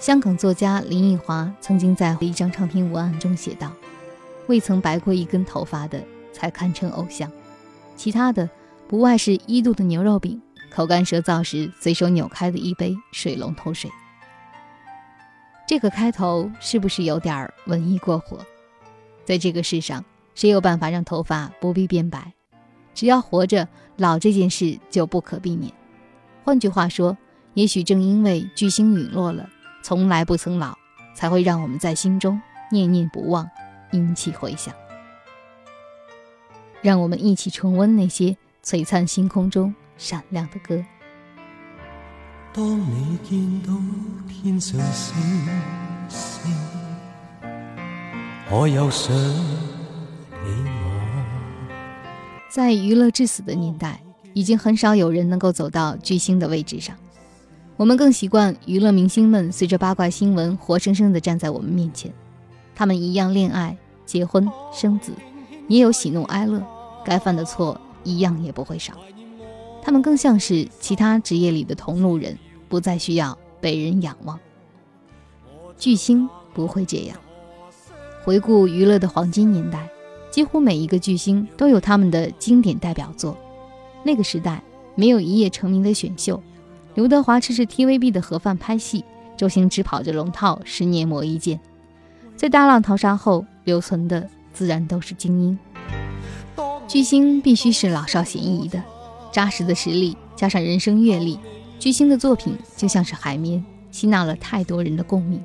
香港作家林奕华曾经在一张唱片文案中写道：“未曾白过一根头发的才堪称偶像，其他的不外是一度的牛肉饼，口干舌燥时随手扭开的一杯水龙头水。”这个开头是不是有点文艺过火？在这个世上，谁有办法让头发不必变白？只要活着，老这件事就不可避免。换句话说，也许正因为巨星陨落了。从来不曾老，才会让我们在心中念念不忘，引起回响。让我们一起重温那些璀璨星空中闪亮的歌。当你见到天上星星，我又想你我。在娱乐至死的年代，已经很少有人能够走到巨星的位置上。我们更习惯娱乐明星们随着八卦新闻活生生地站在我们面前，他们一样恋爱、结婚、生子，也有喜怒哀乐，该犯的错一样也不会少。他们更像是其他职业里的同路人，不再需要被人仰望。巨星不会这样。回顾娱乐的黄金年代，几乎每一个巨星都有他们的经典代表作。那个时代没有一夜成名的选秀。刘德华吃着 TVB 的盒饭拍戏，周星驰跑着龙套十年磨一剑。在大浪淘沙后留存的，自然都是精英。巨星必须是老少咸宜的，扎实的实力加上人生阅历，巨星的作品就像是海绵，吸纳了太多人的共鸣。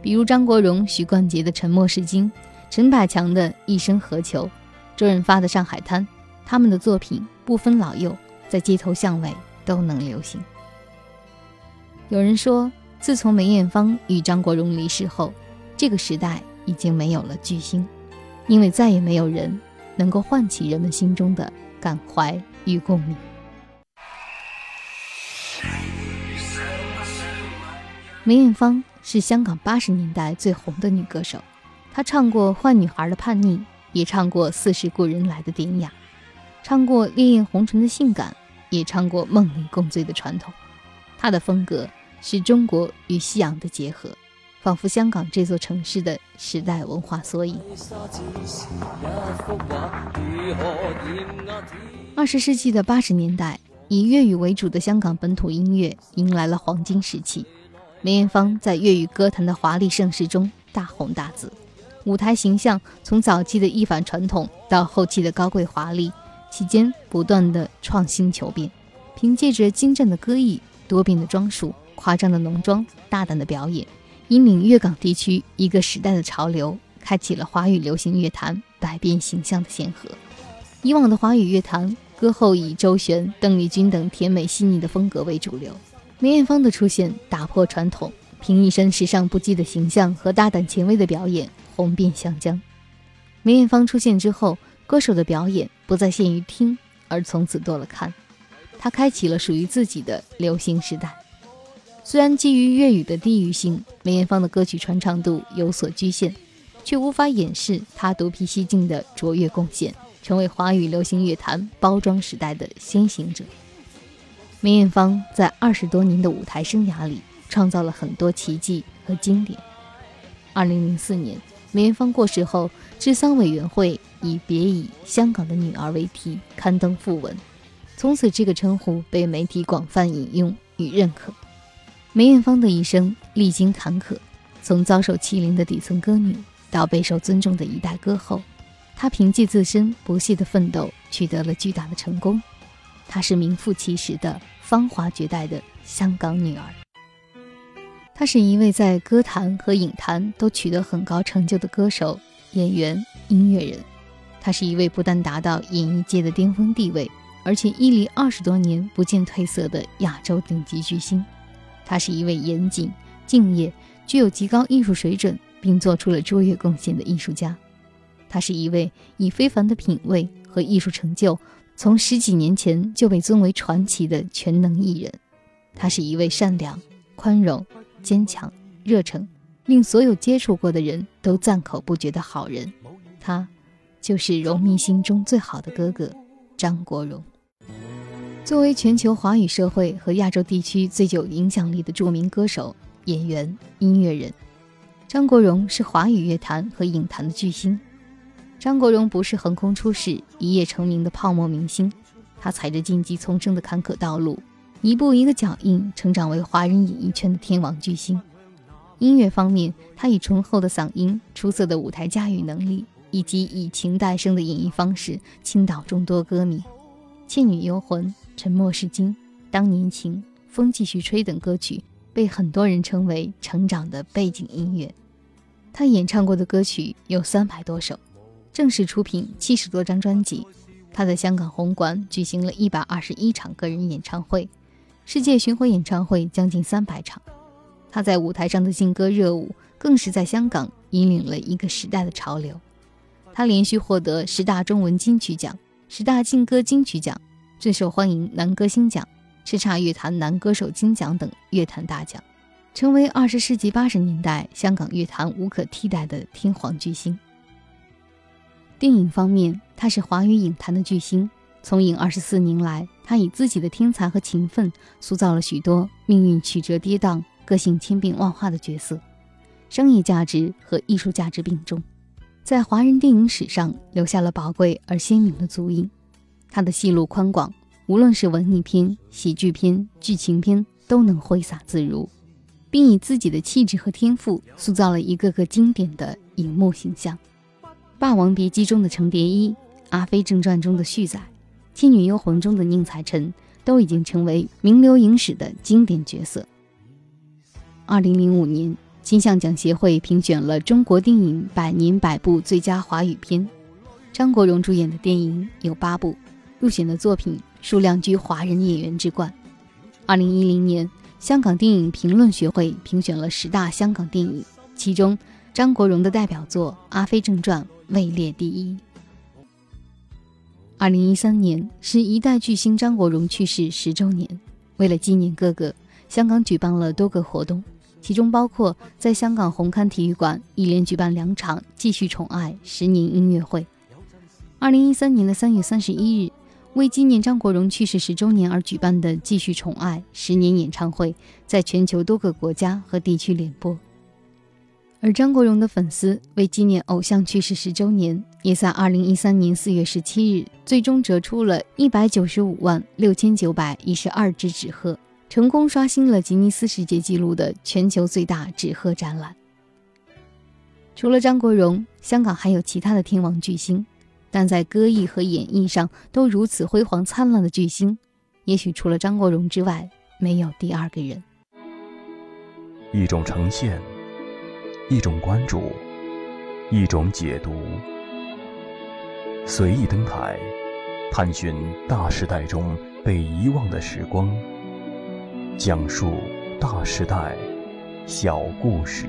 比如张国荣、许冠杰的《沉默是金》，陈百强的《一生何求》，周润发的《上海滩》，他们的作品不分老幼，在街头巷尾都能流行。有人说，自从梅艳芳与张国荣离世后，这个时代已经没有了巨星，因为再也没有人能够唤起人们心中的感怀与共鸣。梅艳芳是香港八十年代最红的女歌手，她唱过坏女孩的叛逆，也唱过似是故人来的典雅，唱过烈焰红唇的性感，也唱过梦里共醉的传统。她的风格。是中国与西洋的结合，仿佛香港这座城市的时代文化缩影。二十世纪的八十年代，以粤语为主的香港本土音乐迎来了黄金时期。梅艳芳在粤语歌坛的华丽盛世中大红大紫，舞台形象从早期的一反传统到后期的高贵华丽，期间不断的创新求变，凭借着精湛的歌艺、多变的装束。夸张的浓妆，大胆的表演，引领粤港地区一个时代的潮流，开启了华语流行乐坛百变形象的先河。以往的华语乐坛，歌后以周璇、邓丽君等甜美细腻的风格为主流。梅艳芳的出现打破传统，凭一身时尚不羁的形象和大胆前卫的表演，红遍湘江。梅艳芳出现之后，歌手的表演不再限于听，而从此多了看。她开启了属于自己的流行时代。虽然基于粤语的地域性，梅艳芳的歌曲传唱度有所局限，却无法掩饰她独辟蹊径的卓越贡献，成为华语流行乐坛包装时代的先行者。梅艳芳在二十多年的舞台生涯里，创造了很多奇迹和经典。二零零四年，梅艳芳过世后，治丧委员会以“别以香港的女儿”为题刊登讣文，从此这个称呼被媒体广泛引用与认可。梅艳芳的一生历经坎坷，从遭受欺凌的底层歌女到备受尊重的一代歌后，她凭借自身不懈的奋斗取得了巨大的成功。她是名副其实的芳华绝代的香港女儿。她是一位在歌坛和影坛都取得很高成就的歌手、演员、音乐人。她是一位不但达到演艺界的巅峰地位，而且屹立二十多年不见褪色的亚洲顶级巨星。他是一位严谨、敬业、具有极高艺术水准，并做出了卓越贡献的艺术家。他是一位以非凡的品味和艺术成就，从十几年前就被尊为传奇的全能艺人。他是一位善良、宽容、坚强、热诚，令所有接触过的人都赞口不绝的好人。他，就是荣迷心中最好的哥哥张国荣。作为全球华语社会和亚洲地区最具影响力的著名歌手、演员、音乐人。张国荣是华语乐坛和影坛的巨星。张国荣不是横空出世、一夜成名的泡沫明星，他踩着荆棘丛生的坎坷道路，一步一个脚印，成长为华人演艺圈的天王巨星。音乐方面，他以醇厚的嗓音、出色的舞台驾驭能力以及以情代声的演绎方式，倾倒众多歌迷。《倩女幽魂》《沉默是金》《当年情》《风继续吹》等歌曲被很多人称为成长的背景音乐。他演唱过的歌曲有三百多首，正式出品七十多张专辑。他在香港红馆举行了一百二十一场个人演唱会，世界巡回演唱会将近三百场。他在舞台上的劲歌热舞，更是在香港引领了一个时代的潮流。他连续获得十大中文金曲奖、十大劲歌金曲奖、最受欢迎男歌星奖、叱咤乐坛男歌手金奖等乐坛大奖，成为二十世纪八十年代香港乐坛无可替代的天皇巨星。电影方面，他是华语影坛的巨星。从影二十四年来，他以自己的天才和勤奋，塑造了许多命运曲折跌宕。个性千变万化的角色，商业价值和艺术价值并重，在华人电影史上留下了宝贵而鲜明的足印。他的戏路宽广，无论是文艺片、喜剧片、剧情片，都能挥洒自如，并以自己的气质和天赋塑造了一个个经典的荧幕形象。《霸王别姬》中的程蝶衣，《阿飞正传》中的旭仔，《倩女幽魂》中的宁采臣，都已经成为名流影史的经典角色。二零零五年，金像奖协会评选了中国电影百年百部最佳华语片，张国荣主演的电影有八部，入选的作品数量居华人演员之冠。二零一零年，香港电影评论学会评选了十大香港电影，其中张国荣的代表作《阿飞正传》位列第一。二零一三年是一代巨星张国荣去世十周年，为了纪念哥哥，香港举办了多个活动。其中包括在香港红磡体育馆一连举办两场“继续宠爱”十年音乐会。二零一三年的三月三十一日，为纪念张国荣去世十周年而举办的“继续宠爱”十年演唱会，在全球多个国家和地区联播。而张国荣的粉丝为纪念偶像去世十周年，也在二零一三年四月十七日，最终折出了一百九十五万六千九百一十二只纸鹤。成功刷新了吉尼斯世界纪录的全球最大纸鹤展览。除了张国荣，香港还有其他的天王巨星，但在歌艺和演绎上都如此辉煌灿烂的巨星，也许除了张国荣之外，没有第二个人。一种呈现，一种关注，一种解读，随意登台，探寻大时代中被遗忘的时光。讲述大时代，小故事。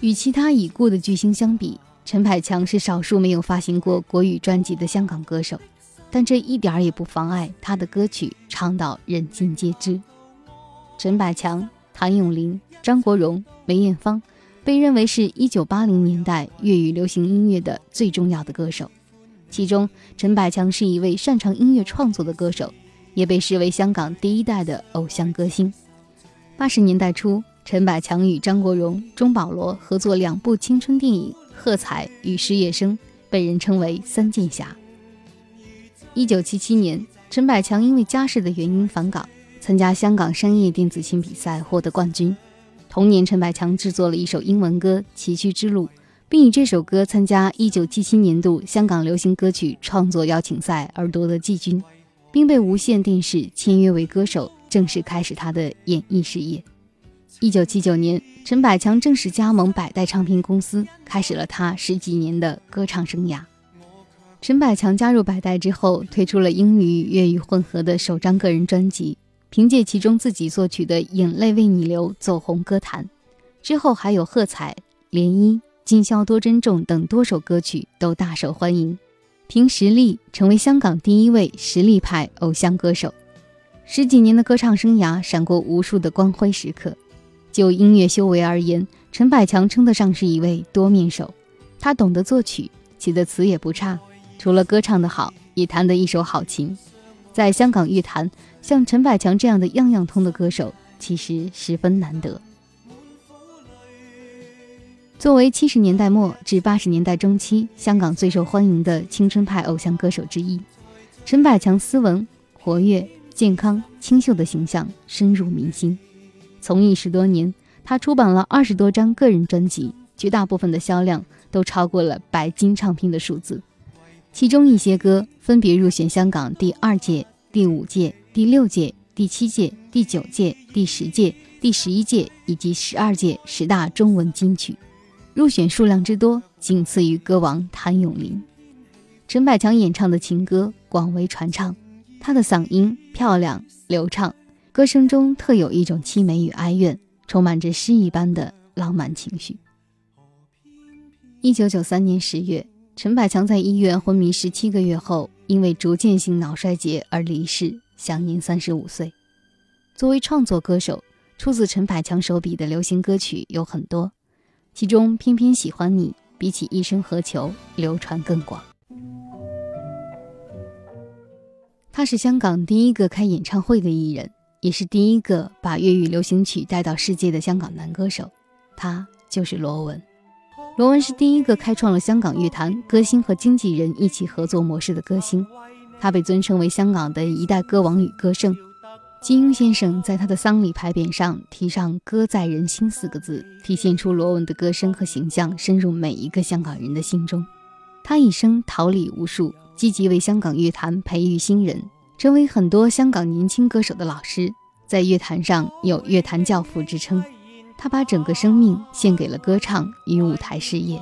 与其他已故的巨星相比，陈百强是少数没有发行过国语专辑的香港歌手，但这一点儿也不妨碍他的歌曲唱到人尽皆知。陈百强、谭咏麟、张国荣、梅艳芳。被认为是一九八零年代粤语流行音乐的最重要的歌手，其中陈百强是一位擅长音乐创作的歌手，也被视为香港第一代的偶像歌星。八十年代初，陈百强与张国荣、钟保罗合作两部青春电影《喝彩》与《失业生》，被人称为“三剑侠”。一九七七年，陈百强因为家世的原因返港，参加香港商业电子琴比赛，获得冠军。同年，陈百强制作了一首英文歌《崎岖之路》，并以这首歌参加1977年度香港流行歌曲创作邀请赛而夺得季军，并被无线电视签约为歌手，正式开始他的演艺事业。1979年，陈百强正式加盟百代唱片公司，开始了他十几年的歌唱生涯。陈百强加入百代之后，推出了英语粤语混合的首张个人专辑。凭借其中自己作曲的《眼泪为你流》走红歌坛，之后还有《喝彩》《涟漪》《今宵多珍重》等多首歌曲都大受欢迎，凭实力成为香港第一位实力派偶像歌手。十几年的歌唱生涯闪过无数的光辉时刻。就音乐修为而言，陈百强称得上是一位多面手。他懂得作曲，写的词也不差，除了歌唱得好，也弹得一手好琴。在香港乐坛，像陈百强这样的样样通的歌手，其实十分难得。作为七十年代末至八十年代中期香港最受欢迎的青春派偶像歌手之一，陈百强斯文、活跃、健康、清秀的形象深入民心。从艺十多年，他出版了二十多张个人专辑，绝大部分的销量都超过了白金唱片的数字。其中一些歌分别入选香港第二届、第五届、第六届、第七届、第九届、第十届、第十一届以及十二届十大中文金曲。入选数量之多，仅次于歌王谭咏麟。陈百强演唱的情歌广为传唱，他的嗓音漂亮流畅，歌声中特有一种凄美与哀怨，充满着诗一般的浪漫情绪。一九九三年十月，陈百强在医院昏迷十七个月后，因为逐渐性脑衰竭而离世，享年三十五岁。作为创作歌手，出自陈百强手笔的流行歌曲有很多。其中偏偏喜欢你，比起一生何求流传更广。他是香港第一个开演唱会的艺人，也是第一个把粤语流行曲带到世界的香港男歌手。他就是罗文。罗文是第一个开创了香港乐坛歌星和经纪人一起合作模式的歌星，他被尊称为香港的一代歌王与歌圣。金庸先生在他的丧礼牌匾上题上“歌在人心”四个字，体现出罗文的歌声和形象深入每一个香港人的心中。他一生桃李无数，积极为香港乐坛培育新人，成为很多香港年轻歌手的老师，在乐坛上有“乐坛教父”之称。他把整个生命献给了歌唱与舞台事业。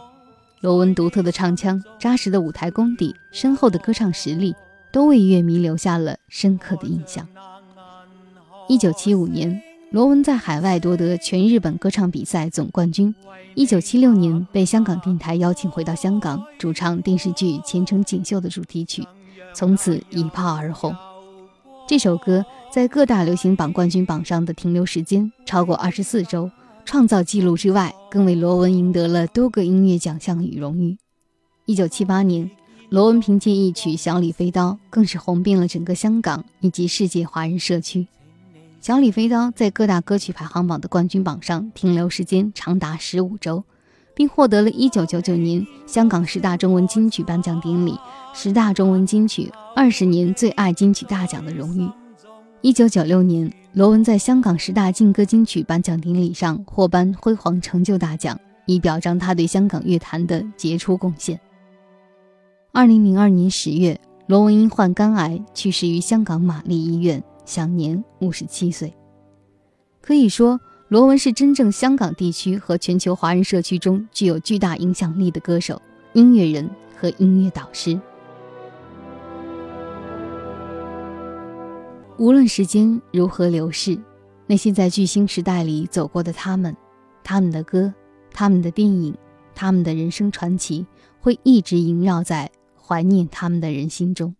罗文独特的唱腔、扎实的舞台功底、深厚的歌唱实力，都为乐迷留下了深刻的印象。一九七五年，罗文在海外夺得全日本歌唱比赛总冠军。一九七六年，被香港电台邀请回到香港，主唱电视剧《前程锦绣》的主题曲，从此一炮而红。这首歌在各大流行榜冠军榜上的停留时间超过二十四周，创造纪录之外，更为罗文赢得了多个音乐奖项与荣誉。一九七八年，罗文凭借一曲《小李飞刀》，更是红遍了整个香港以及世界华人社区。小李飞刀在各大歌曲排行榜的冠军榜上停留时间长达十五周，并获得了一九九九年香港十大中文金曲颁奖典礼十大中文金曲二十年最爱金曲大奖的荣誉。一九九六年，罗文在香港十大劲歌金曲颁奖典礼上获颁辉煌成就大奖，以表彰他对香港乐坛的杰出贡献。二零零二年十月，罗文因患肝癌去世于香港玛丽医院。享年五十七岁。可以说，罗文是真正香港地区和全球华人社区中具有巨大影响力的歌手、音乐人和音乐导师。无论时间如何流逝，那些在巨星时代里走过的他们，他们的歌、他们的电影、他们的人生传奇，会一直萦绕在怀念他们的人心中。